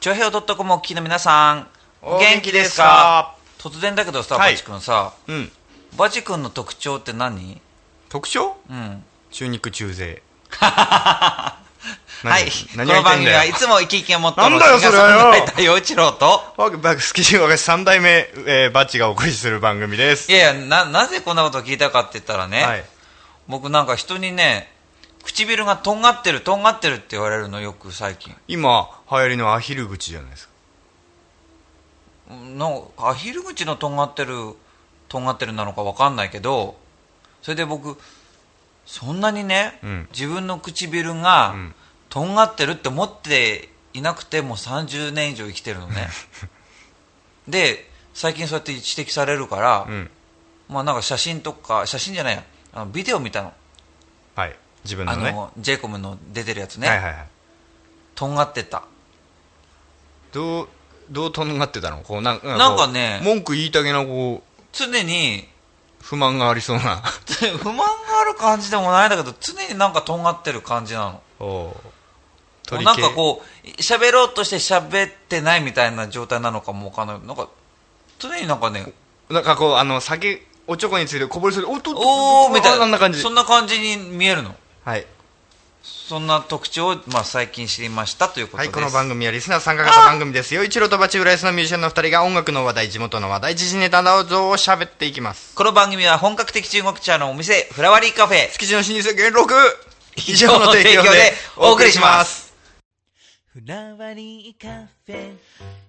ちょへお .com お聞きの皆さん、お元気ですおか？突然だけどさ、はいバチ君さ、うん。バチ君の特徴って何？特徴？うん。中肉中背。はい。こ何の番組はいつも生き生きを持ったなんだよそれはよ陽一郎と、スキー私三代目、えーバッチがお送りする番組です。いやいや、な、なぜこんなことを聞いたかって言ったらね、はい。僕なんか人にね、唇がとんがってる、とんがってるって言われるのよく最近。今、流行りのアヒル口じゃないですか。のアヒル口のとんがってるとんがってるなのかわかんないけどそれで僕そんなにね、うん自分の唇が、んとんがってるって思っていなくてもう30年以上生きてるのね で最近そうやって指摘されるから、うん。まあなんか写真とか写真じゃないやあのビデオ見たのはい。自分のね。あの、ジェイコムの出てるやつね、はいはいはい。とんがってたどう、どうとんがってたの？こうなんかなんかね文句言いたげな、こう、常に不満がありそうな。不満がある感じでもないんだけど常になんかとんがってる感じなのおうなんかこう喋ろうとして喋ってないみたいな状態なのかもわかんないなんか常になんかねう。なんかこう、あの、酒、おちょこについてこぼれそうで、おっとっとおーみたいなな感じ。そんな感じに見えるのはい。そんな特徴を、まあ、最近知りましたということです、はい、この番組はリスナー参加型番組ですよ。一郎とバチ浦安のミュージシャンの二人が音楽の話題、地元の話題、時事ネタなどを喋っていきます。この番組は本格的中国茶のお店フラワリーカフェ築地の老舗元禄以上の提供でお送りします。フラワリーカフェ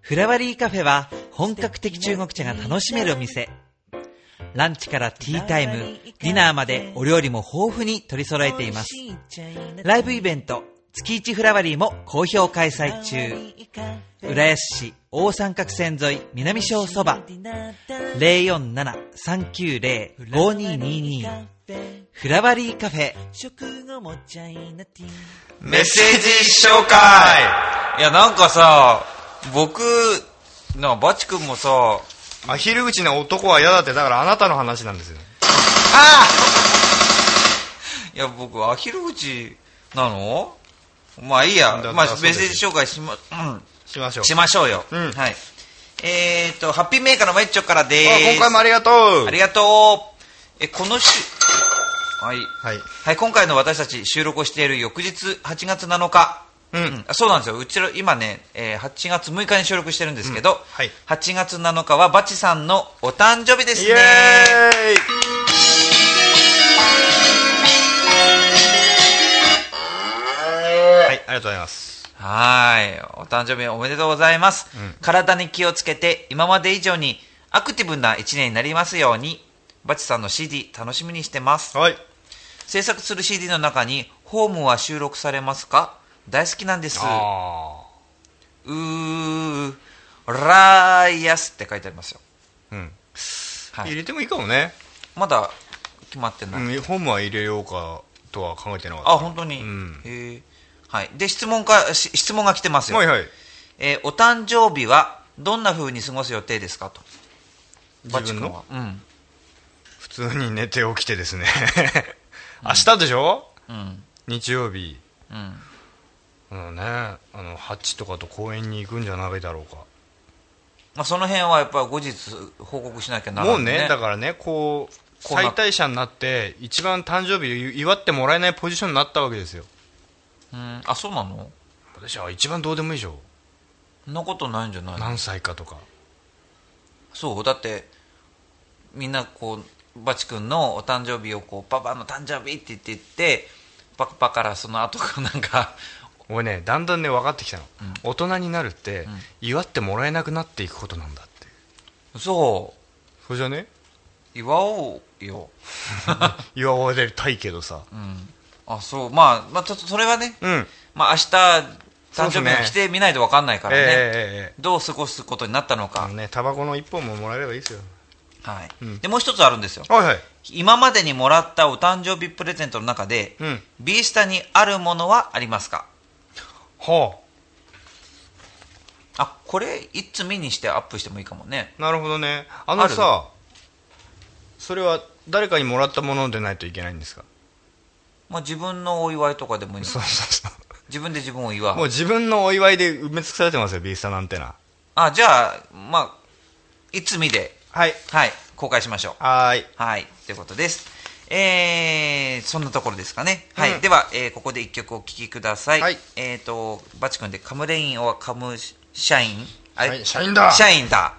フラワリーカフェは本格的中国茶が楽しめるお店ランチからティータイムディナーまでお料理も豊富に取り揃えています。ライブイベント月一フラワリーも好評開催中。浦安市大三角線沿い南小そば。047-390-5222フラワリーカフェ。メッセージ紹介。いやなんかさ僕なバチ君もさアヒル口の男は嫌だって、だからあなたの話なんですよ。いや僕アヒル口なの？まあいいや。だまあメッセージ紹介しま,、うん、しましょう。しましょうよ、うん。はい。えーとハッピーメーカーのマイッチョからです。今回もありがとう。ありがとう。えこの週はい。はい。はい、今回の私たち収録をしている翌日8月7日、うん。あそうなんですよ。うちの今ね、えー8月6日に収録してるんですけど、はい。8月7日はバチさんのお誕生日ですね。イエーイ。はい、ありがとうございます。はい。お誕生日おめでとうございます、うん。体に気をつけて今まで以上にアクティブな1年になりますようにバチさんの CD 楽しみにしてます。はい。制作する CD の中にホームは収録されますか？大好きなんです。あうーライアスって書いてありますよ。あ。うん。はい。入れてもいいかもね。まだ決まってない、うん、本もは入れようかとは考えてなかった。あ本当に、うん。へえはい。で質問かし質問が来てますよ、はいはい。えーお誕生日はどんな風に過ごす予定ですかと。自分の？うん。普通に寝て起きてですね。明日でしょ？うん。日曜日。うん。あのね、あの、ハッチとかと公園に行くんじゃないだろうか。まあ、その辺はやっぱり後日報告しなきゃならない、もうね、だからね、こう、最大者になって、一番誕生日を祝ってもらえないポジションになったわけですよ。うんあそうなの？私は一番どうでもいいでしょ。そんなことないんじゃないの？何歳かとか。そうだってみんなこうバチ君のお誕生日をこうパパの誕生日って言って言ってパパからその後なんか俺ね、だんだんね、分かってきたの。大人になるって、祝ってもらえなくなっていくことなんだって。そう。そうじゃね？祝おうよ、祝われたいけどさ。うん、あそう。まあ、まあ、ちょっとそれはね、うん。まあ、明日誕生日そうですね。を来てみないと分かんないからね、ええええええ。どう過ごすことになったのか、ね、タバコの一本ももらえればいいですよ。はい。うん。でもう一つあるんですよ。はいはい。今までにもらったお誕生日プレゼントの中で、うん。ビースタにあるものはありますか？はあこれいつ見にしてアップしてもいいかもねあ。なるほどね。あのさ、それは誰かにもらったものでないといけないんですか？まあ、自分のお祝いとかでもいいのそうそうそう。自分で自分を祝う。もう自分のお祝いで埋め尽くされてますよ、ビースタなんてな。あ、じゃあ、まあ、いつ見で、はい。はい、公開しましょう。はーい。はい、ということです。えー、そんなところですかね。はい。うんでは、えーここで一曲お聴きください。はいえっ、と、バチ君でカムレインはカムシャインあれ？シャインシャインだシャインだ。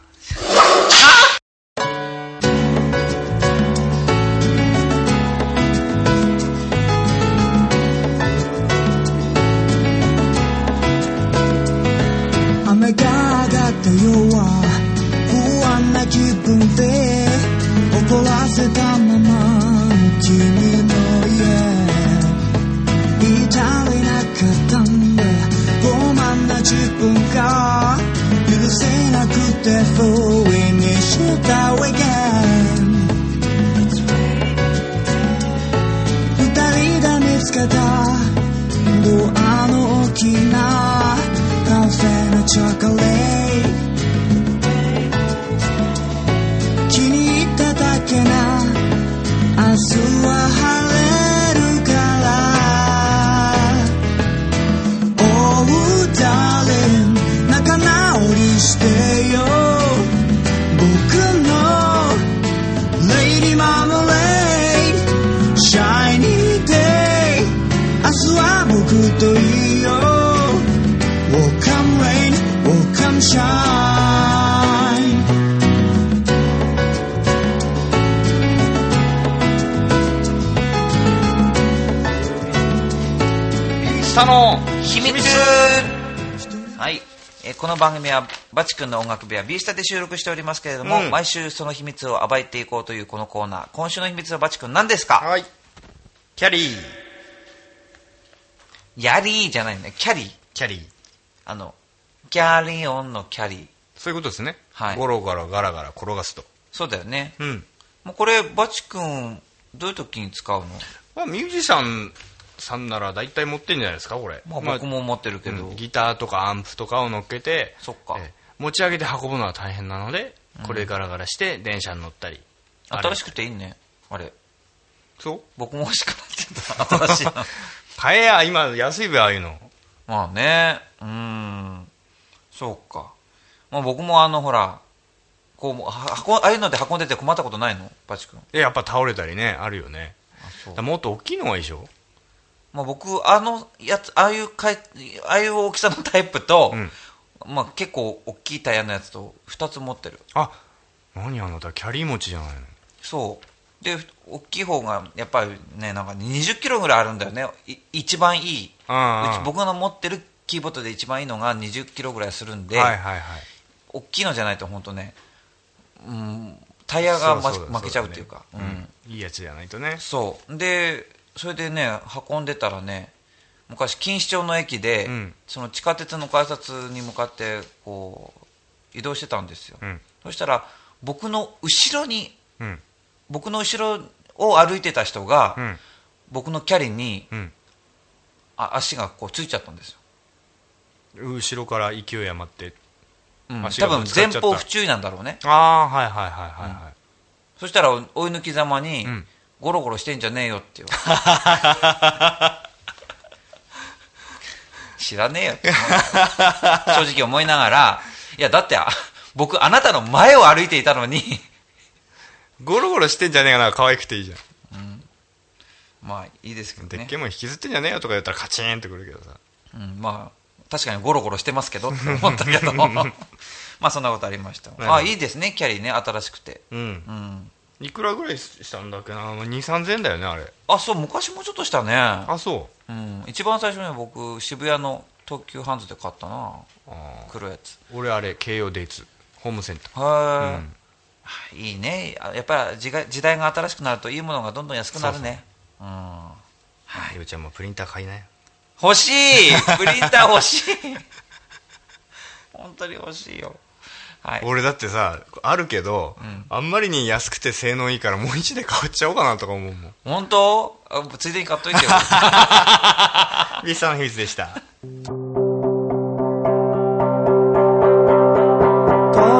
雨が上がった夜は不安な気分で怒らせたなくて不意にした again 下の秘密はい。えーこの番組はバチ君の音楽部屋 B スタで収録しておりますけれども、うん毎週その秘密を暴いていこうというこのコーナー。今週の秘密はバチ君何ですか？はい。キャリー。ヤリーじゃないね。キャリー。キャリー。あの、キャリオンのキャリー。そういうことですね。はいゴロゴロガラガラ転がすと。そうだよね。うん。もうこれ、バチ君、どういう時に使うの？まあ、ミュージシャンさんなら大体持ってんじゃないですか、これ。まあ僕も思ってるけど。うんギターとかアンプとかを乗っけて、そっかえー持ち上げて運ぶのは大変なので、これガラガラして電車に乗ったり。新しくていいね。あれ。そう？僕も欲しくなってた。新しいの。買えや、今安いべ、ああいうの。まあね。うーん。そうか。まあ僕もあの、ほら、こう、ああいうので運んでて困ったことないの？バチ君。で、やっぱ倒れたりね、あるよね。もっと大きいのがいいでしょ？まあ僕、あのやつ、ああいうかい、ああいう大きさのタイプと、うんまあ結構大きいタイヤのやつと2つ持ってる。あ、何あなた、キャリー持ちじゃないの？そう。で、大きい方が、やっぱりね、なんか20キロぐらいあるんだよね。い一番いい。うち僕の持ってるキーボードで一番いいのが20キロぐらいするんで、はいはいはい。大きいのじゃないと本当ね、うん、タイヤが、ま負けちゃうっていうか。うんいいやつじゃないとね。そう。で、それでね、運んでたらね、昔、錦糸町の駅で、うんその地下鉄の改札に向かって、こう、移動してたんですよ。うん。そしたら、僕の後ろに、うん。僕の後ろを歩いてた人が、うん。僕のキャリにうん。あ足がこうついちゃったんですよ。後ろから勢い余って。うん、多分前方不注意なんだろうね。ああ、はいはいはいはいはい。そしたら追い抜きざまに、うんゴロゴロしてんじゃねえよって言われて知らねえよって正直思いながら、いやだってあ僕あなたの前を歩いていたのに、ゴロゴロしてんじゃねえかな、可愛くていいじゃん。まあいいですけどねでっけ。えもん引きずってんじゃねえよとか言ったらカチーンってくるけどさ。うん、まあ確かにゴロゴロしてますけどって思ったけど、まあそんなことありました。ほどあいいですね、キャリーね、新しくて。うん。うん。いくらぐらいしたんだっけな、2、3000円だよね、あれ。あ、そう、昔もうちょっとしたね。あ、そう。うん、一番最初に僕渋谷の東急ハンズで買ったな。あ黒いやつ。ー俺あれ、京葉デイツ、ホームセンター。はい、うん。いいね。あやっぱり時が時代が新しくなるといいものがどんどん安くなるね。うん。はい。よちゃんもプリンター買いなよ。欲しい！プリンター欲しい！本当に欲しいよはい。俺だってさ、あるけど、ん。あんまりに安くて性能いいからもう一で買っちゃおうかなとか思うもん。本当？あついでに買っといてよ。ビスさんの秘密でした。こ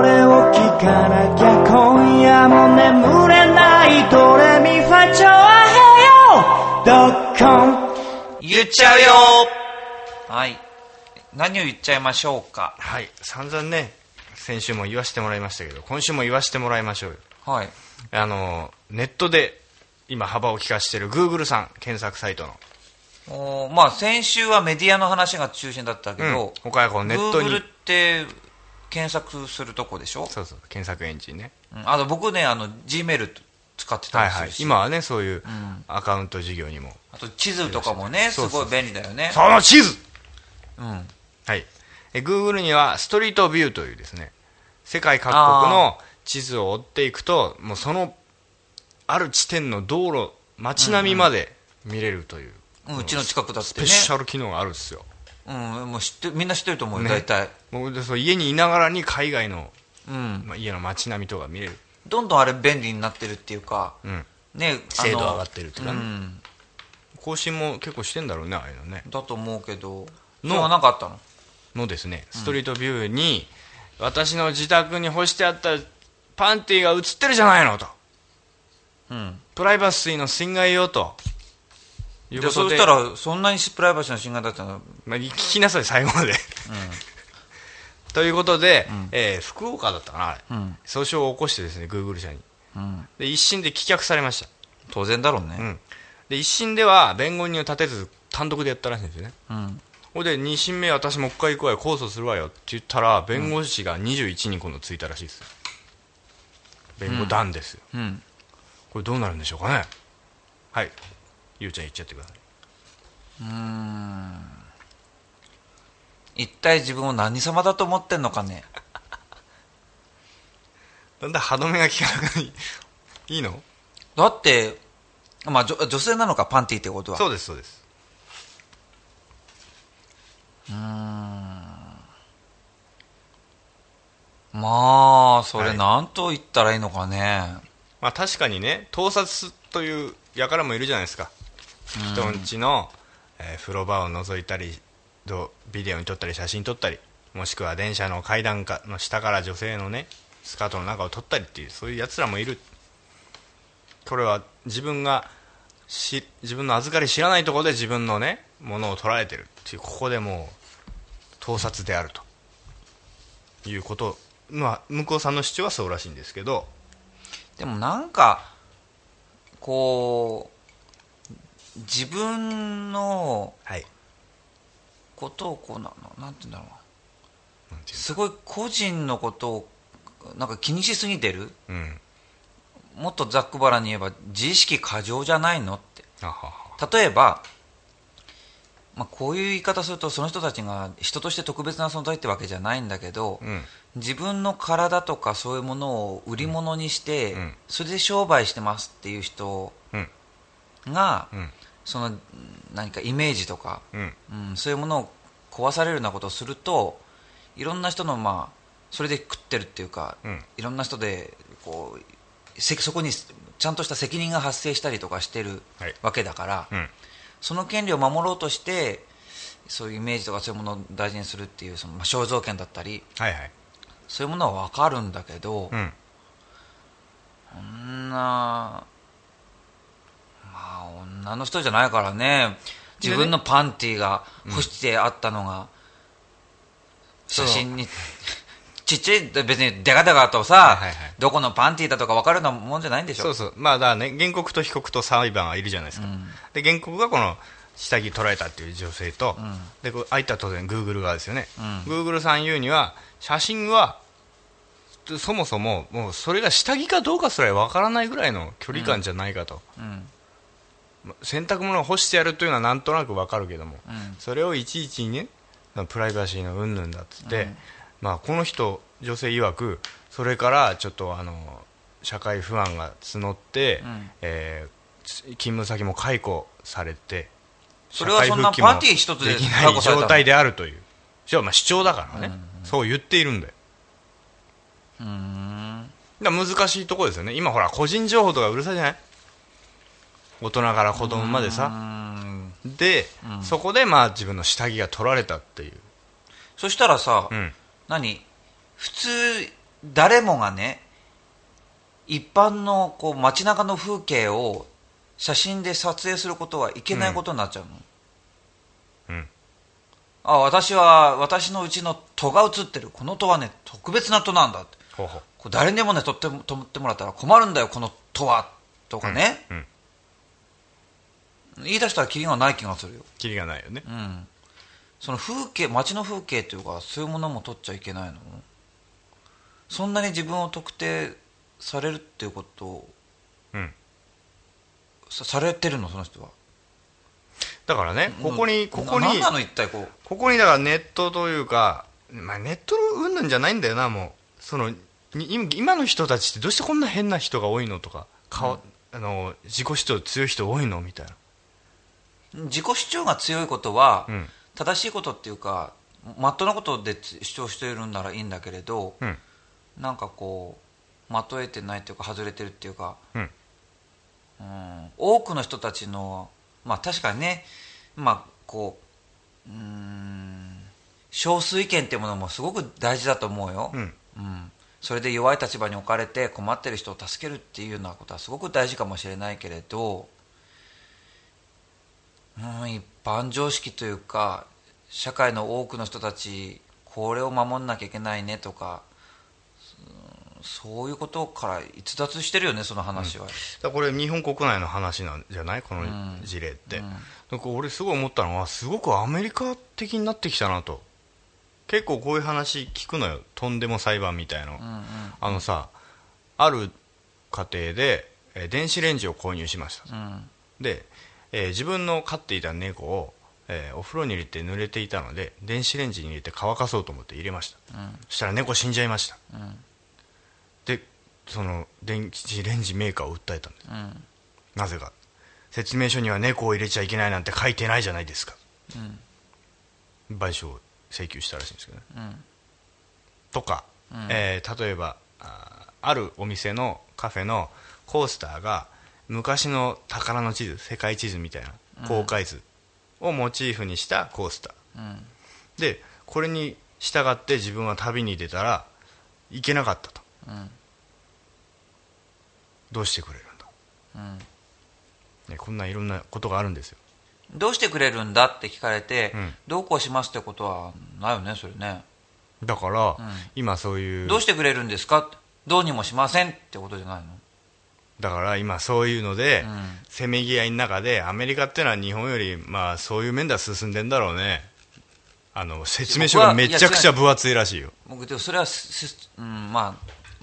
れを聞かなきゃ今夜も眠れないドレミファチョアヘヨドッコン。言っちゃうよ。何を言っちゃいましょうか。はい。散々ね先週も言わせてもらいましたけど今週も言わせてもらいましょうよ。はい。あのネットで今幅を利かしている Google さん検索サイトの、おーまあ先週はメディアの話が中心だったけうん。ど、他はこうネットに。Google って検索するとこでしょ、そうそう検索エンジンね。うん。あと僕ねあの G メール使ってたはいはい。りするし、今はねそういうアカウント事業にも、あと地図とかもねすごい便利だよね。その地図！うん。はいえ Google にはストリートビューというですね世界各国の地図を追っていくともうそのある地点の道路街並みまで見れるという、うんうちの近くだってね。スペシャル機能があるんですよ。うん、もう知ってみんな知ってると思うよ、ね。大体、もうでそう家にいながらに海外の、うん、まあ、家の街並みとか見れる、どんどんあれ便利になってるっていうか、うん、ね、精度上がってるっていうかねん、更新も結構してんだろうねああいうのね。だと思うけど、ののなんかあったの？のですねストリートビューに、私の自宅に干してあったパンティーが映ってるじゃないのと。うん、プライバシーの侵害よと。いうでことで。そうしたら、そんなにプライバシーの侵害だったの、まあ、聞きなさい最後まで、ということで、えー福岡だったかなあれ、うん。訴訟を起こしてですね Google 社に。うん、で一審で棄却されました、当然だろうね、うん、で一審では弁護人を立てず単独でやったらしいんですよね。うんほんで2審目私もう一回行くわよ。控訴するわよ。って言ったら弁護士が21人今度ついたらしいです。よ弁護団ですよ、うん、これどうなるんでしょうかね。はい。ゆうちゃん言っちゃってください。一体自分を何様だと思ってんのかね、だんだん歯止めが効かなくい いいの？だって、まあ、女女性なのか、パンティってことは。そうですそうですまあ、それ、はいなんと言ったらいいのかね。まあ確かにね盗撮という輩もいるじゃないですか。人んちの、えー風呂場を覗いたりどビデオに撮ったり写真撮ったりもしくは電車の階段かの下から女性のねスカートの中を撮ったりっていうそういうやつらもいる。これは自分がし自分の預かり知らないところで自分のねものを捉えてるっていうここでもう盗撮であるということまあ向こうさんの主張はそうらしいんですけどでもなんか、こう、自分のはい。ことをこうなの、なんて言うんだろうな。すごい個人のことを、なんか気にしすぎてる。うん。もっとざっくばらんに言えば、自意識過剰じゃないのって。あはは。例えば、まあ、こういう言い方するとその人たちが人として特別な存在ってわけじゃないんだけど、うん。自分の体とかそういうものを売り物にして、うん。それで商売してますっていう人うん。が、うん。その何かイメージとか、うん。うん、そういうものを壊されるようなことをするといろんな人のまあそれで食ってるっていうか、うん。いろんな人でこうせそこにちゃんとした責任が発生したりとかしてるはい。わけだから、うんその権利を守ろうとしてそういうイメージとかそういうものを大事にするっていうそのまあ肖像権だったりはいはい。そういうものは分かるんだけど、うん。そんなまあ女の人じゃないからね。自分のパンティが干してあったのが、写真にちっちゃい別にデカデカとさ、はいはいどこのパンティだとか分かるようなもんじゃないんでしょ？そうそう。まあだね原告と被告と裁判はいるじゃないですか、で原告がこの下着捉えたっていう女性と、でこう相手は当然グーグル側ですよね、グーグルさん言うには写真はそもそももうそれが下着かどうかすらわからないぐらいの距離感じゃないかと、うん。洗濯物を干してやるというのはなんとなくわかるけども、うん。それをいちいちねプライバシーの云々だっつって、まあ、この人女性曰くそれからちょっとあの社会不安が募って、ん。えー勤務先も解雇されてそれはそんなパンティ一つでできない状態であるという。じゃあまあ主張だからね、そう言っているんだよ。うーん。だから難しいところですよね。今ほら個人情報とかうるさいじゃない？大人から子供までうーさん。で、そこでまあ自分の下着が取られたっていう、そしたらさ、うん、何？普通誰もがね一般のこう街中の風景を写真で撮影することはいけないことになっちゃうの、うん。あ私は私のうちの戸が映ってる。この戸はね特別な戸なんだほうほう。こう誰にでもね取っても取ってもらったら困るんだよこの戸はとかね、うん。言い出したらキリがない気がするよ、キリがないよね。うん、その風景街の風景というかそういうものも取っちゃいけないの？そんなに自分を特定されるっていうことをうん。さされてるの？その人は。だからねここにここになの？一体こう。ここにだからネットというか、まあ、ネットの云々じゃないんだよなもう。そのに今今の人たちってどうしてこんな変な人が多いのとか顔、あの自己主張強い人多いの？みたいな。自己主張が強いことは、うん正しいことっていうかまっとうなことで主張しているんならいいんだけれど、うん。なんかこうまとえてないっていうか外れてるっていうか、うん。うん。多くの人たちのまあ確かにねまあこううーん少数意見っていうものもすごく大事だと思うよ、うん。うん。それで弱い立場に置かれて困ってる人を助けるっていうようなことはすごく大事かもしれないけれど、うん、一般常識というか社会の多くの人たちこれを守んなきゃいけないねとか、うんそういうことから逸脱してるよねその話は、だからこれ日本国内の話なんじゃない？この事例って、うん。なんか俺すごい思ったのはすごくアメリカ的になってきたなと。結構こういう話聞くのよ。とんでも裁判みたいの、うんうん。あのさある家庭で、えー電子レンジを購入しました。うん。で、えー自分の飼っていた猫を、えーお風呂に入れて濡れていたので電子レンジに入れて乾かそうと思って入れました。うん。そしたら猫死んじゃいました。うん。でその電子レンジメーカーを訴えたんです。うん。なぜか。説明書には猫を入れちゃいけないなんて書いてないじゃないですか。うん。賠償を請求したらしいんですけどね。うん。とか、うん。えー例えばあーあるお店のカフェのコースターが昔の宝の地図世界地図みたいな公開図をモチーフにしたコースター。うん。でこれに従って自分は旅に出たら行けなかったと。うん。どうしてくれるんだ、うん。ね、こんないろんなことがあるんですよ。どうしてくれるんだって聞かれて、うん。どうこうしますってことはないよねそれね。だから、ん。今そういうどうしてくれるんですか？どうにもしませんってことじゃないの？だから今そういうので、うん。せめぎ合いの中でアメリカってのは日本よりまあそういう面では進んでんだろうね。あの説明書がめちゃくちゃ分厚いらしいよ。僕でもそれはすす、うん、ま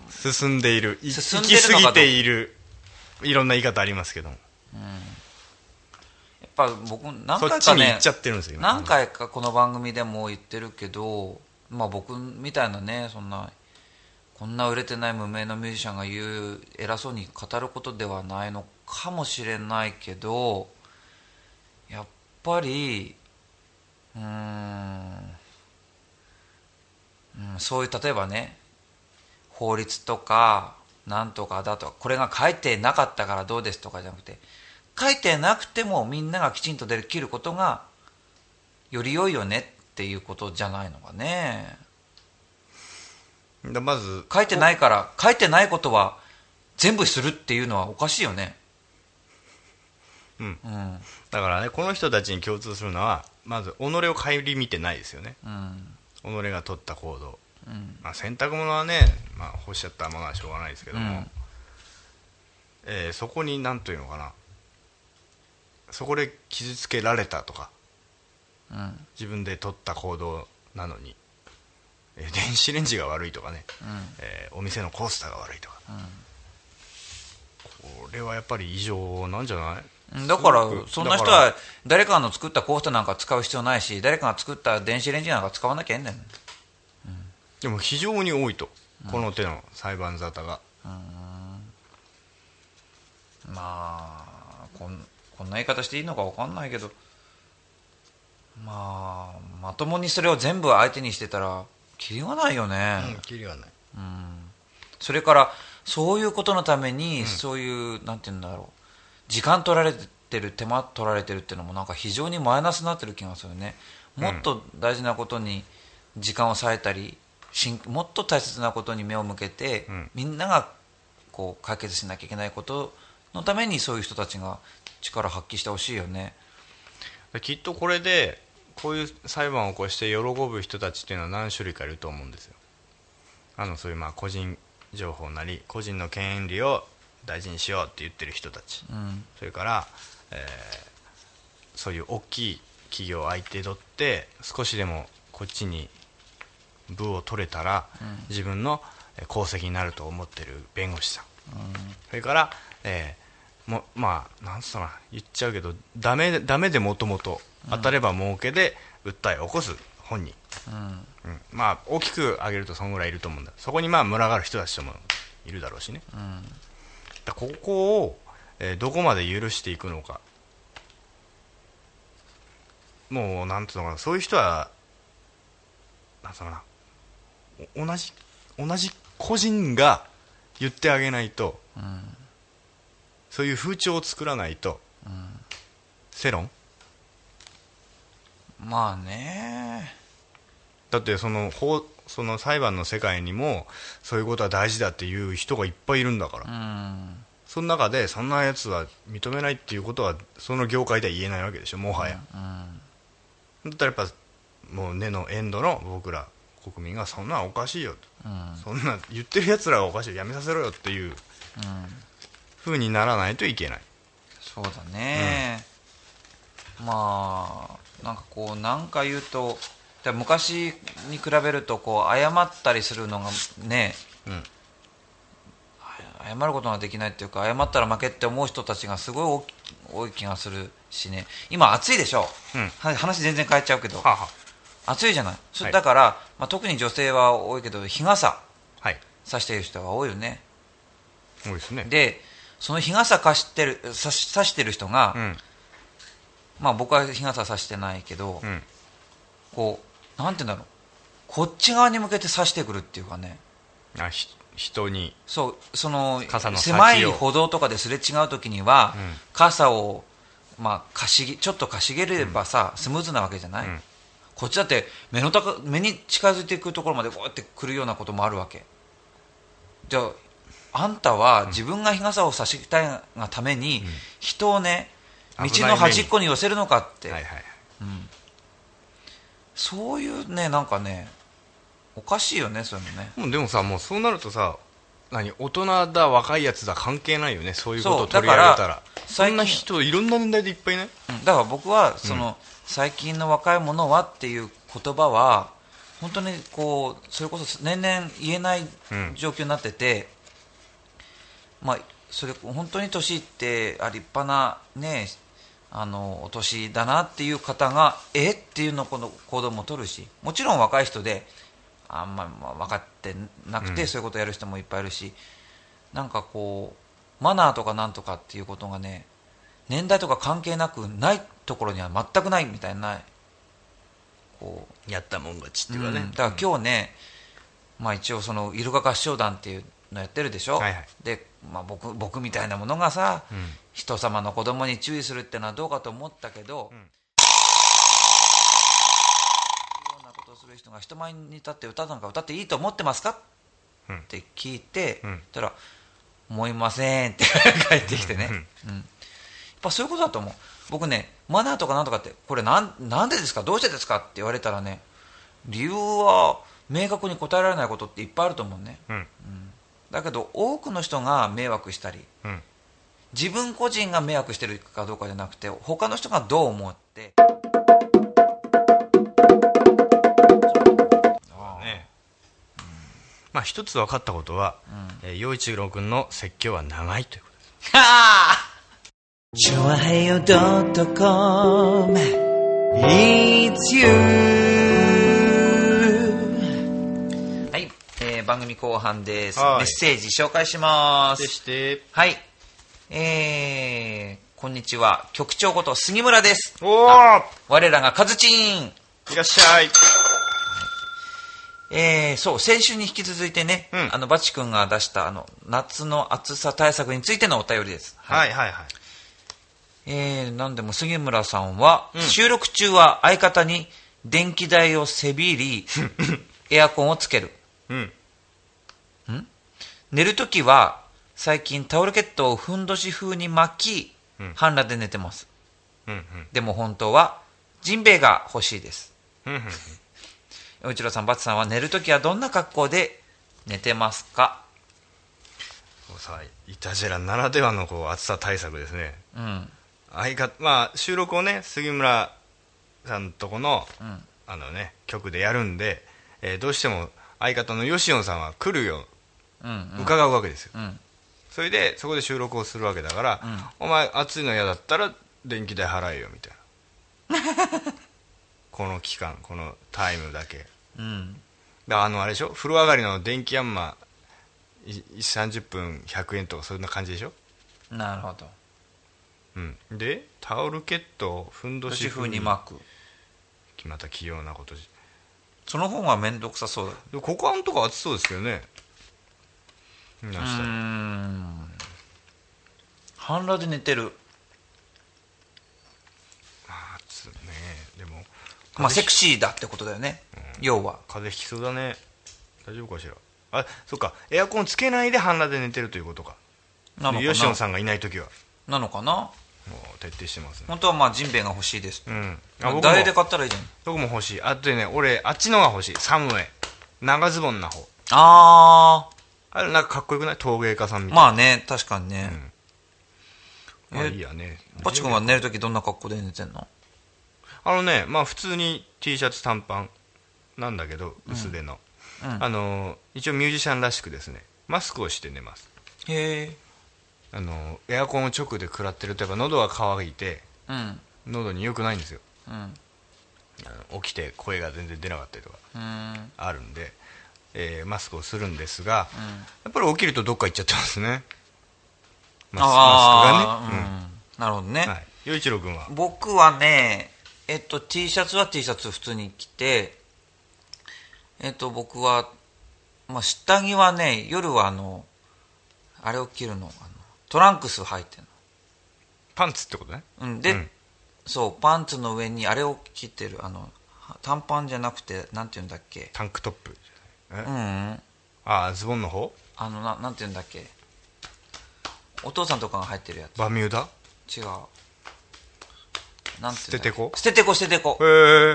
進んでいる。い行き過ぎている。いろんな言い方ありますけども。あやっぱ僕何回かね何回かこの番組でも言ってるけど、まあ、僕みたいなねそんなこんな売れてない無名のミュージシャンが言う偉そうに語ることではないのかもしれないけどやっぱりうーんうんそういう例えばね法律とかなんとかだとかこれが書いてなかったからどうですとかじゃなくて書いてなくてもみんながきちんとできることがより良いよねっていうことじゃないのかね。だまず書いてないから書いてないことは全部するっていうのはおかしいよね。うん。うん。だからねこの人たちに共通するのはまず己を顧みてないですよね。うん。己が取った行動、うん。まあ、洗濯物はね、まあ、干しちゃったものはしょうがないですけども、うん。えーそこに何というのかな。そこで傷つけられたとか。うん。自分で取った行動なのに、えー電子レンジが悪いとかね、えーお店のコースターが悪いとか、これはやっぱり異常なんじゃない？うんだからそんな人は誰かの作ったコースターなんか使う必要ないし誰かが作った電子レンジなんか使わなきゃいいんだよ。でも非常に多いと、この手の裁判沙汰が。まあこんこんな言い方していいのか分かんないけど。まあまともにそれを全部相手にしてたらキリがないよね、うんキリがない。それからそういうことのために、そういうなんて言うんだろう。時間取られてる手間取られてるっていうのもなんか非常にマイナスになってる気がするね。もっと大事なことに時間を割いたりしんもっと大切なことに目を向けて、うん。みんながこう解決しなきゃいけないことのためにそういう人たちが力を発揮してほしいよね。きっとこれでこういう裁判を起こして喜ぶ人たちっていうのは何種類かいると思うんですよ。あのそういうまあ個人情報なり個人の権利を大事にしようって言ってる人たち、うん。それから、えーそういう大きい企業を相手取って少しでもこっちに部を取れたら、自分のえー功績になると思ってる弁護士さん、それから、えーもまあなんつったかな言っちゃうけどダメダメでもともと当たれば儲けで訴えを起こす本人、うん。うん。まあ大きく上げるとそのぐらいいると思うんだ。そこにまあ群がる人たちともいるだろうしね、だからここを、えーどこまで許していくのか。もうなんていうのかな。そういう人はなんつうのかな。お同じ同じ個人が言ってあげないと、そういう風潮を作らないと、世論まあね。だってその法その裁判の世界にもそういうことは大事だっていう人がいっぱいいるんだから、うん。その中でそんなやつは認めないっていうことはその業界では言えないわけでしょもはや、だったらやっぱもう根のエンドの僕ら国民がそんなんおかしいよと、うん。そんな言ってるやつらがおかしいやめさせろよっていううん。風にならないといけない。そうだね、まあなんかこうなんか言うとだ昔に比べるとこう謝ったりするのがねうん。謝ることができないっていうか謝ったら負けって思う人たちがすごい多い気がするしね。今暑いでしょ、うん。は話全然変えちゃうけど。はあ、は暑いじゃない。はい。だから、まあ、特に女性は多いけど日傘あ、はい。差している人が多いよね。多いですね。でその日傘貸してる差し差してる人が、うんまあ僕は日傘差してないけど、うん。こうなんて言うんだろう。こっち側に向けて差してくるっていうかね。あひ人に。そうその狭い歩道とかですれ違う時には、うん。傘を、まあ、貸しちょっと貸しげればさ、スムーズなわけじゃない、うん。こっちだって目の高目に近づいていくところまでこうやって来るようなこともあるわけ。じゃああんたは自分が日傘を差したいがために、人をね道の端っこに寄せるのかって、はいはい。そういうねなんかねおかしいよねそういうのね。もうでもさもうそうなるとさ何大人だ若いやつだ関係ないよねそういうことを取り上げたら。らそんな人いろんな年代でいっぱいいない？うん。だから僕はその、最近の若い者はっていう言葉は本当にこうそれこそ年々言えないうん。状況になってて、まあそれ本当に年いってあ立派なねあのお年だなっていう方がえっていうのこの行動も取るしもちろん若い人であんまりまあ分かってなくて、うん。そういうことをやる人もいっぱいいるしなんかこうマナーとかなんとかっていうことがね年代とか関係なくないところには全くないみたいなこうやったもん勝ちっていううん。かね、だから今日ね、まあ、一応そのイルカ合唱団っていうのやってるでしょ、はいはい。で、まあ、僕僕みたいなものがさ、うん。人様の子供に注意するってのはどうかと思ったけど、ういうようなことをする人が人前に立って歌なんか歌っていいと思ってますか、うん。って聞いて、うん。たら「思いません」って 帰ってきてね、うん。やっぱそういうことだと思う。僕ねマナーとかなんとかってこれなんなんでですか？どうしてですか？って言われたらね理由は明確に答えられないことっていっぱいあると思うね。うんだけど多くの人が迷惑したりうん。自分個人が迷惑してるかどうかじゃなくて他の人がどう思って。ね。まあ一つ分かったことは、えー陽一郎君の説教は長いということです。チョアヘヨドットコム It's you 番組後半です。はい。メッセージ紹介します。はい。えー、こんにちは。局長こと杉村です。おお我らがカズチン。いらっしゃい。えー、そう先週に引き続いてね、うん。あのバチ君が出したあの夏の暑さ対策についてのお便りです。はいはいはい。えー、なんでも杉村さんは、うん。収録中は相方に電気代をせびり エアコンをつける。うん寝るときは最近タオルケットをふんどし風に巻き、うん半裸で寝てますうんうんでも本当はジンベエが欲しいです。うんうん洋一郎さん、バツさんは寝るときはどんな格好で寝てますか？さいたじらならではのこう暑さ対策ですねうん。相方まあ収録をね杉村さんとこの,、んあのね曲でやるんで、えーどうしても相方の吉野さんは来るよ。伺うわけですよ、うん。それでそこで収録をするわけだから、お前暑いの嫌だったら電気代払えよみたいな この期間このタイムだけうん。あのあれでしょ？風呂上がりの電気ヤンマい30分100円とかそんな感じでしょ？なるほど。うんでタオルケットふんどし年風に巻く。また器用なことじその方がめんどくさそうだ。でも股間とか暑そうですけどねうん。半裸で寝てる。まあね。でもまあ、セクシーだってことだよね。要は。風邪ひきそうだね。大丈夫かしら？あそっか。エアコンつけないで半裸で寝てるということか。なのかな？吉野さんがいない時は。なのかな？もう徹底してますね。本当はまあ、ジンベエが欲しいです。うん。誰で買ったらいいじゃん。僕も欲しい。あとでね俺あっちのが欲しい。サムウェイ長ズボンな方。ああれなんかかっこよくない陶芸家さんみー。たいまあね、確かにね。な、まあえいいやねパチ君は寝るときどんな格好で寝てんの？あのねまあ普通に T シャツ短パンなんだけど薄手の、うんあの一応ミュージシャンらしくですねマスクをして寝ますへえ。あのエアコンを直で食らってるとやっぱ喉が渇いてうん。喉に良くないんですようん。起きて声が全然出なかったりとかうん。あるんで、えーマスクをするんですが、やっぱり起きるとどっか行っちゃってますね。マスマスクがね、うん。なるほどね。うんはい。陽一郎君は？僕はね、えっと、T シャツは T シャツ普通に着て、えっと、僕は、まあ、下着はね、夜はあの、あれを着るの、あのトランクス履いてるパンツってことね？の。うん、で、うん。そう、パンツの上にあれを着てる、あの、短パンじゃなくて、なんて言うんだっけ？タンクトップえ？うん、うん。ああズボンの方？あの、ななんて言うんだっけ？お父さんとかが入ってるやバミューダ？つ。違う。なんて捨ててこ？捨ててこ、捨ててこ。へ。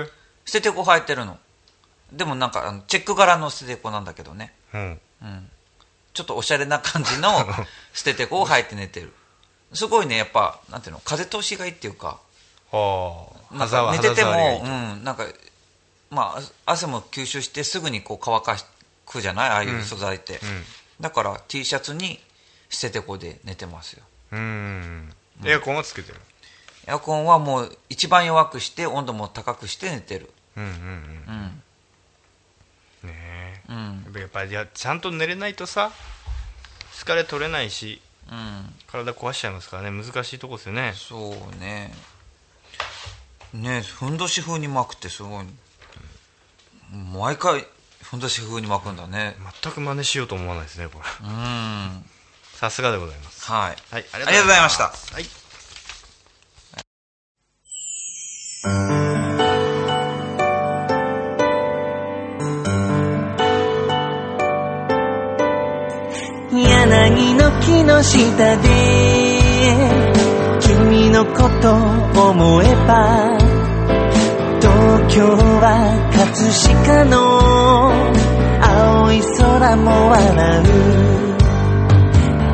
え捨ててこ入ってるの。でもなんかあのチェック柄の捨ててこなんだけどね。うん。うん。ちょっとおしゃれな感じの 捨ててこを履いて寝てる。すごいねやっぱなんていうの？風通しがいいっていうか。ああ寝ててもうん。なんかまあ汗も吸収してすぐにこう乾かくじゃない？ああいう素材って、だから T シャツに捨ててこで寝てますよ。うんうんエアコンはつけてる？エアコンはもう一番弱くして温度も高くして寝てる。うんうんうんうん。ねえ。うん。やっぱりちゃんと寝れないとさ疲れ取れないしうん。体壊しちゃいますからね。難しいとこですよね。そうね。ねふんどし風に巻くってすごい毎回ふんどし風に巻くんだね。全く真似しようと思わないですねこれ。うん。さすがでございます。はい。はいありがとうございました。はい。柳の木の下で君のこと思えば東京は葛飾の青い空も笑う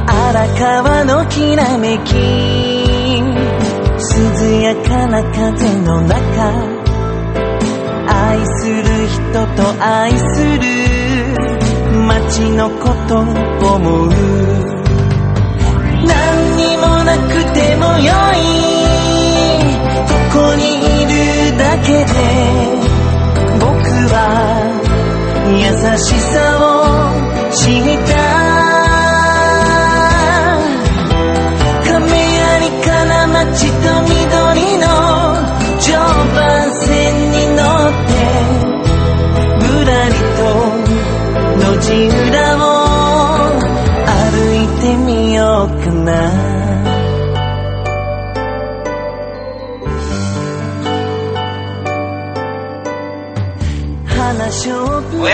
荒川のきらめき涼やかな風の中愛する人と愛する街のことを思う。何にもなくてもよい。ここにいる。けで僕は優しさを知った亀有から街と緑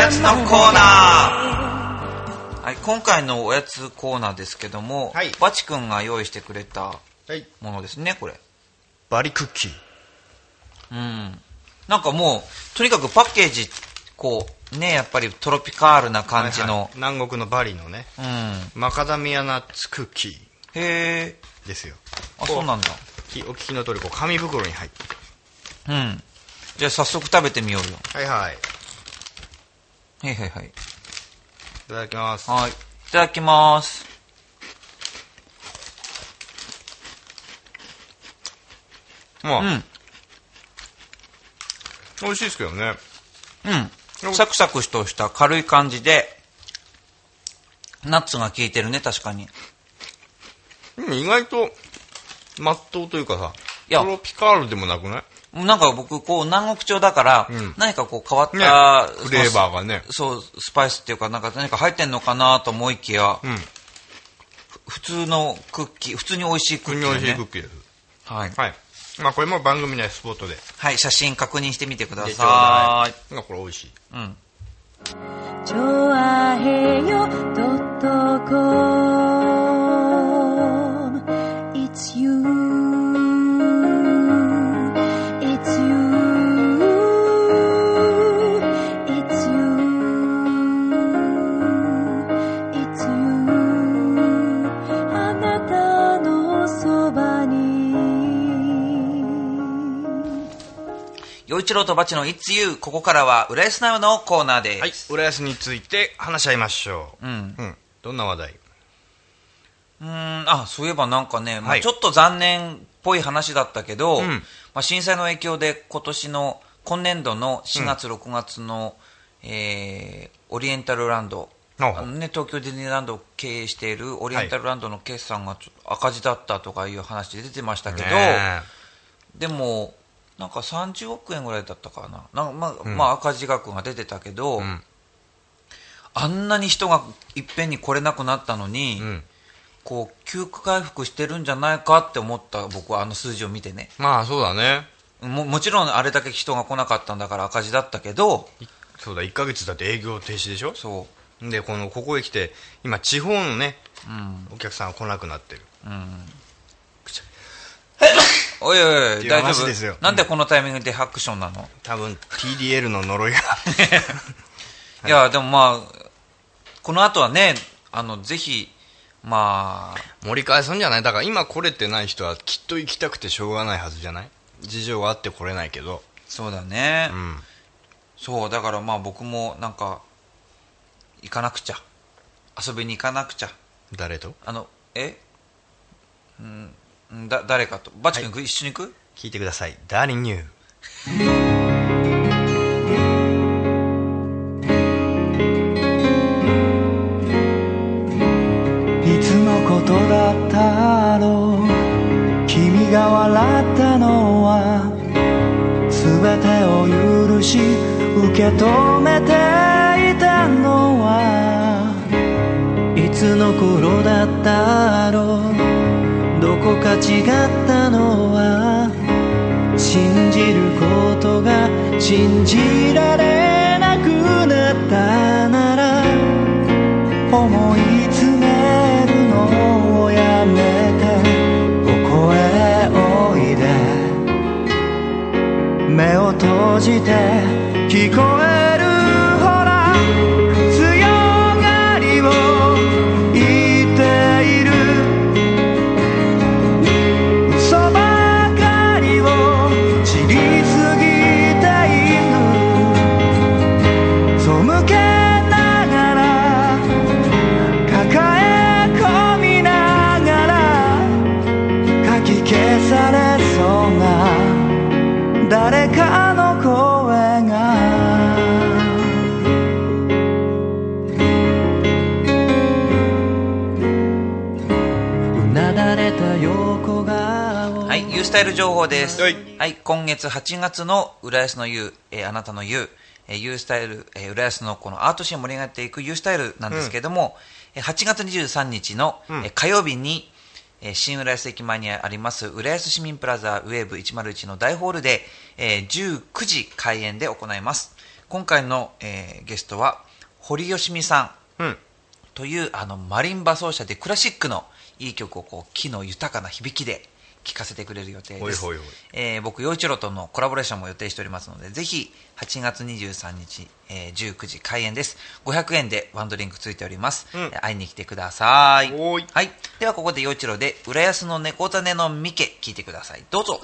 やつのコーナーはい今回のおやつコーナーですけども、はいバチ君が用意してくれたはいものですねこれバリクッキーうん。なんかもう、とにかくパッケージ、こう、ね、やっぱりトロピカールな感じの。はいはい南国のバリのねうん。へマカダミアナッツクッキーえ。ですよあ、そうなんだ。きお聞きの通りこう紙袋に入ってるうん。じゃあ早速食べてみようよ。はいはいいはいはいはい。ただきますはい。いただきます。まあ、うん。美味しいですけどねうん。サクサクとした軽い感じで、ナッツが効いてるね、確かに。うん意外とまっとうというかさいやトロピカールでもなくない？なんか僕、こう、南国調だから、うん。何かこう変わった、ね。フレーバーがね。そう、スパイスっていうか、なんか何か入ってんのかなと思いきや、うん。普通のクッキー、普通に美味しいクッキー、ね。国美味しいクッキーです。はい。はい。まあこれも番組内スポットで。はい、写真確認してみてください。なんかこれ美味しい。い。うん。チョアヘヨド洋一郎とバチの It's You。ここからは、浦安ナウのコーナーです。はい浦安について話し合いましょう。うん。うん。どんな話題？うーん、あ、そういえばなんかね、まあ、はい。ちょっと残念っぽい話だったけど、うん。まあ、震災の影響で今年の、今年度の4月、6月の、えーオリエンタルランド、あのね、東京ディズニーランドを経営しているオリエンタルランドの決算がちょっと赤字だったとかいう話で出てましたけど、ねでも、なんか30億円ぐらいだったかな。なんかまあ、ん。まあ赤字額が出てたけど、うん。あんなに人がいっぺんに来れなくなったのに、うん。こう急回復してるんじゃないかって思った僕はあの数字を見てね。まあそうだね。ももちろんあれだけ人が来なかったんだから赤字だったけどいそうだ1ヶ月だって営業停止でしょ？そでこのここへ来て今地方のねううん。お客さんが来なくなってる。おいおいおい大丈話ですよ。夫なんでこのタイミングでハクションなの、多分 TDL の呪いが。い、やでもまあこの後はねあのぜひまあ盛り返すんじゃない？だから今来れてない人はきっと行きたくてしょうがないはずじゃない？事情があって来れないけど。そうだね、うん。そうだからまあ僕もなんか行かなくちゃ。遊びに行かなくちゃ。誰と？あのえ？うんだ誰かと。バチ君、一緒に行く？聞いてください。ダーリンニューいつのことだったろう君が笑ったのは？全てを許し受け止めていたのは？いつの頃だったろうどこか違ったのは信じることが信じられなくなったなら思い詰めるのをやめてここへおいで。目を閉じて聞こえ報です。はい今月8月の浦安の U、えーあなたの U、えー、ユースタイル、えー浦安のこのアートシーンを盛り上がっていくユースタイルなんですけども、えー8月23日の、うんえー火曜日に、えー新浦安駅前にあります浦安市民プラザウェーブ101の大ホールで、えー19時開演で行います。今回の、えーゲストは堀よしみさん、うんというあのマリンバ奏者でクラシックのいい曲をこう木の豊かな響きで聞かせてくれる予定です。えー僕、陽一郎とのコラボレーションも予定しておりますので、ぜひ、8月23日、えー19時開演です。500円でワンドリンクついております。うんえー会いに来てください。いはい。では、ここで陽一郎で、浦安の猫種のミケ、聞いてください。どうぞ。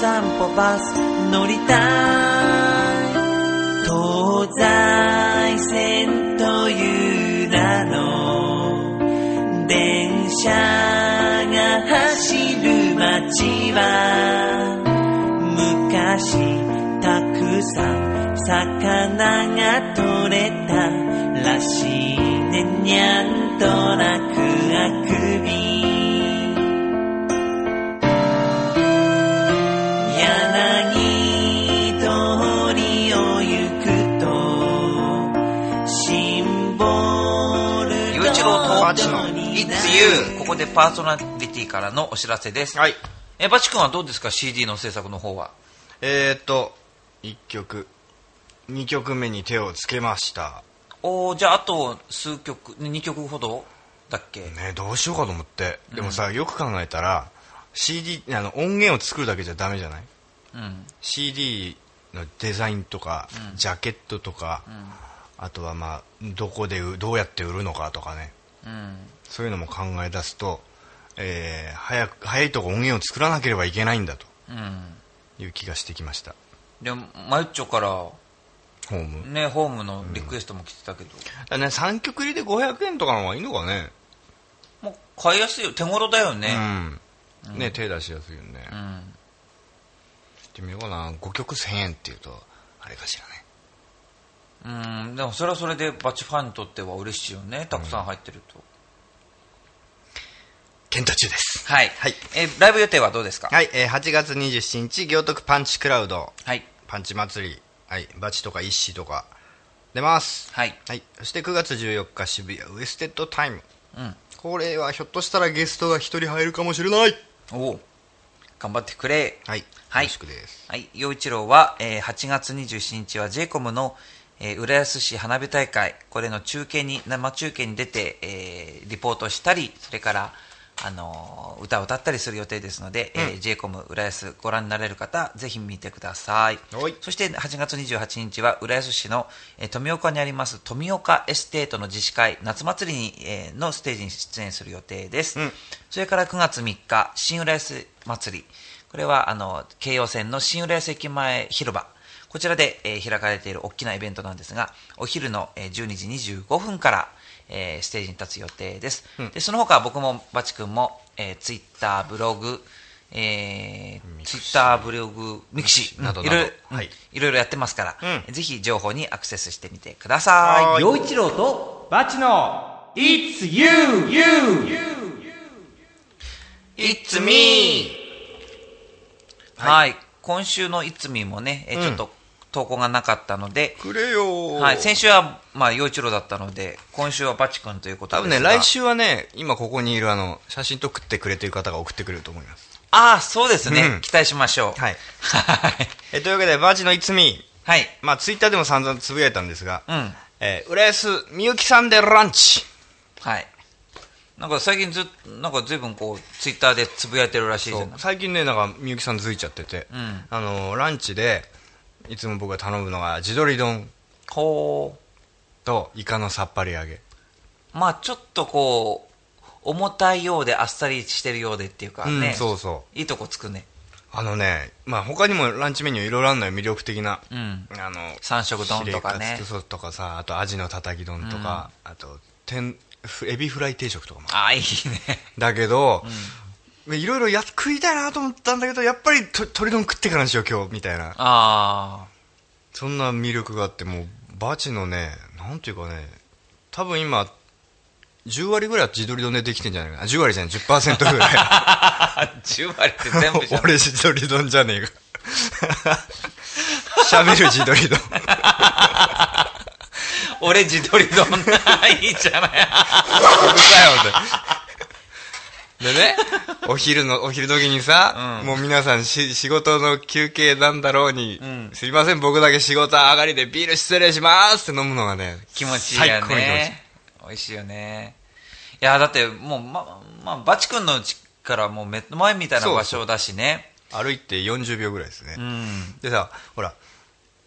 散歩バス乗りたい。東西線という名の電車が走る街は昔たくさん魚が取れたらしいね。にゃん You ここでパーソナリティからのお知らせです。はい。え、バチ君はどうですか ?CD の制作の方は。えーっと、1曲、2曲目に手をつけました。おーじゃああと数曲、2曲ほどだっけ？ねどうしようかと思って。でもさ、よく考えたら、CD、あの、音源を作るだけじゃダメじゃない？うん。CD のデザインとか、ジャケットとか、あとはまあどこでうどうやって売るのかとかねうん。そういうのも考え出すと、えー早く早いとこ音源を作らなければいけないんだとうん。いう気がしてきましたでも、マユッチョから、ホーム、ね、ホームのリクエストも来てたけど、だね、3曲入りで500円とかの方がいいのかねもう買いやすいよ。手頃だよね。うんね手出しやすいよね、うん。行ってみようかな5曲1000円っていうとあれかしらねうん、でもそれはそれでバチファンにとっては嬉しいよね。たくさん入ってると。検討中ですはい。はいえ、ライブ予定はどうですか？はい、えー8月27日行徳パンチクラウドはい。パンチ祭り、はい、バチとかイッシーとか出ますはい。はい、そして9月14日渋谷ウエステッドタイムうん。これはひょっとしたらゲストが1人入るかもしれないおう頑張ってくれ。はい、はいよろしくですはい。洋一郎は、えー8月27日は J:COM の、えー浦安市花火大会、これの中継に、生中継に出て、えーリポートしたり、それから、あのー歌を歌ったりする予定ですので、えー j イコム浦安ご覧になれる方、ぜひ見てください。そして8月28日は浦安市の、えー富岡にあります富岡エステートの自治会夏祭りに、えーのステージに出演する予定です、うん。それから9月3日新浦安祭り。これはあの京葉線の新浦安駅前広場こちらで、えー開かれている大きなイベントなんですがお昼の、えー12時25分から、えーステージに立つ予定です、でその他僕もバチ君も、えー、ツイッターブログえー、ツイッター、ブログ、ミクシーなどいろいろ、やってますから、うぜひ情報にアクセスしてみてください。はい陽一郎とバチの It's You! You! It's me! はい。今週のいつみもね、えうんちょっと投稿がなかったので、くれよはい。先週は、まあ、陽一郎だったので、今週はバチ君ということ多ですが。分ね来。週はね今ここにいるあの写真撮ってくれてる方が送ってくれると思いますああ、そうですね、うん期待しましょう。はいはい。えというわけでバチの It's me はい。まあツイッターでも散々つぶやいたんですが、うん。えー浦安みゆきさんでランチはい。なんか最近ずっなんか随分こう、ツイッターでつぶやいてるらしい最近ねなんかみゆきさんづいちゃってて、うんあのランチでいつも僕が頼むのが地鶏丼。ほとイカのさっぱり揚げ。う。まあちょっとこう、重たいようであっさりしてるようでっていうかね、うんそうそいいとこつくね。あのね、まあ他にもランチメニューいろいろあるのよ、魅力的な。うん。あの、三色丼とかね。とかさ、あとアジのたたき丼とか、あと、天、ふエビフライ定食とかも。ああいいね。だけど、いろいろや食いたいなと思ったんだけど、やっぱりと鶏丼食ってからにしよう今日、みたいな。あそんな魅力があって、もう、バチのね、なんていうかね、多分今、10割ぐらいは地鶏丼でできてんじゃないかな。10割じゃない、10%ぐらい。あ10割って全部 俺地鶏丼じゃねえか。喋る地鶏丼。俺自撮り丼いいじゃないうるさい、本当に。でね、お昼の、お昼時にさ、うん。もう皆さんし仕事の休憩なんだろうに、ん。すいません、僕だけ仕事上がりでビール失礼しますって飲むのがね、気持ちいいよ最高に気持ち。い美味しいよね。いやだってもうままあバチ君の家からもう目の前みたいな場所だしね。歩いて40秒ぐらいですね。うん。でさ、ほら、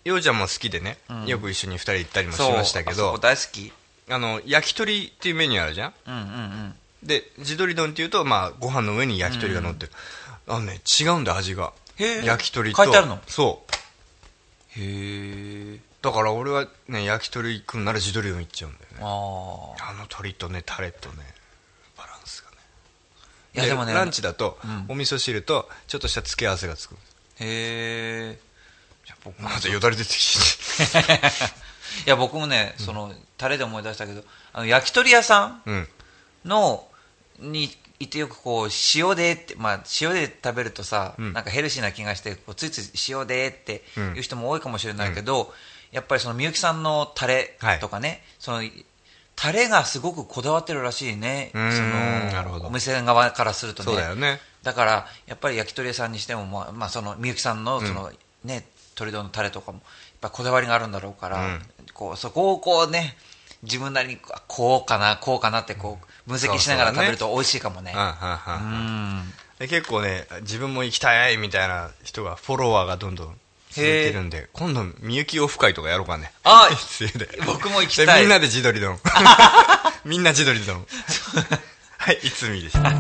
ようちゃんも好きでね、ん。よく一緒に二人行ったりもしそうましたけど、大好き？あの、焼き鳥っていうメニューあるじゃん？うんうんうんで、地鶏丼っていうと、まあ、ご飯の上に焼き鳥が乗ってる。あのね、違うんだ、味が。焼き鳥と。書いてあるの？そう。へえだから俺はね、焼き鳥食うなら地鶏丼いっちゃうんだよね。あの鶏とね、タレとね、バランスがね。いやでもねランチだと、うんお味噌汁と、ちょっとした付け合わせがつく。へえいや僕もまたよだれ出てきて。いや僕もね、そのタレで思い出したけどあの焼き鳥屋さん。のにいてよくこう塩でって、まあ、塩で食べるとさ、うん。なんかヘルシーな気がしてこうついつい塩でっていう人も多いかもしれないけど、やっぱりそのみゆきさんのタレとかね、そのタレがすごくこだわってるらしいね。そのお店側からするとね。だよね。だからやっぱり焼き鳥屋さんにしても、まあまあ、そのみゆきさんのその、ね鶏丼のタレとかもやっぱこだわりがあるんだろうから、うん。こうそこをこうね自分なりにあこうかなこうかなってこう分析しながら食べると美味しいかもね結構ね、自分も行きたいみたいな人が、フォロワーがどんどん続いてるんで、今度、みゆきオフ会とかやろうかね。あ 必要で僕も行きたいでみんなで地鶏丼。みんな地鶏丼。はい、いつみでした。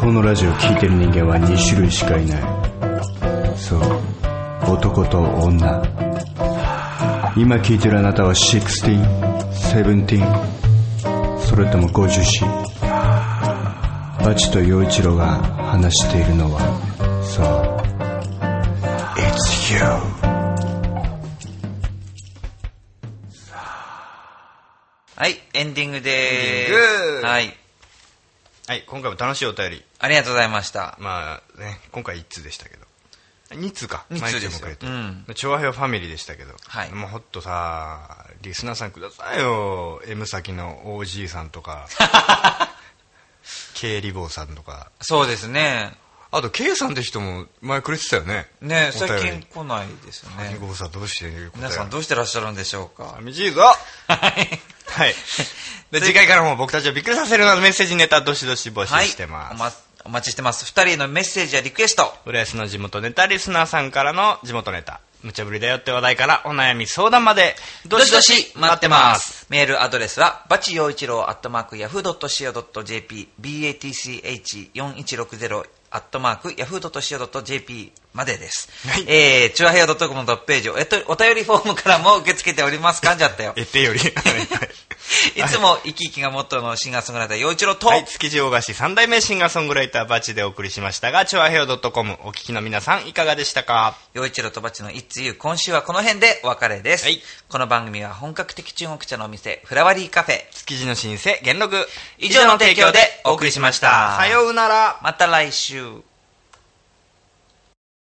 このラジオを聴いてる人間は2種類しかいないそう男と女今聴いてるあなたは 16?17? それとも 50C? バチと陽一郎が話しているのは。そう。It's you はいエンディングでーすはい。はい、今回も楽しいお便り。ありがとうございました。まあね、今回1通でしたけど。2通か。二通ですてうん調和平和ファミリーでしたけど。はいもうほっとさ、リスナーさんくださいよ。M 先の OG さんとか、K リボーさんとか。そうですねあと K さんって人も前くれてたよね。ね最近来ないですよねリボーさんどうしてる皆さんどうしてらっしゃるんでしょうか？寂しいぞはいはい。で、次回からも僕たちをびっくりさせるようなメッセージネタどしどし募はい集してます。おまお待ちしてます。二人へのメッセージやリクエスト。浦安の地元ネタリスナーさんからの地元ネタ。無茶ぶりだよって話題からお悩み相談まで、どしどし待ってます。メールアドレスは、バチ陽一郎アットマークヤフー .co.jp、batch4160 アットマークヤフー .co.jp までです。はいえー、チュアヘア .com のトップページを、えっと、お便りフォームからも受け付けております。噛んじゃったよ。えってより。はいいつも生き生きがモットーのシンガーソングライター陽一郎と、はい、築地大菓子三代目シンガーソングライターバチでお送りしましたが、チョアヘオ .com お聞きの皆さんいかがでしたか？陽一郎とバチのいつゆ今週はこの辺でお別れです。はいこの番組は本格的中国茶のお店、フラワリーカフェ、築地の新生、元禄。以上の提供でお送りしましたさようなら。また来週。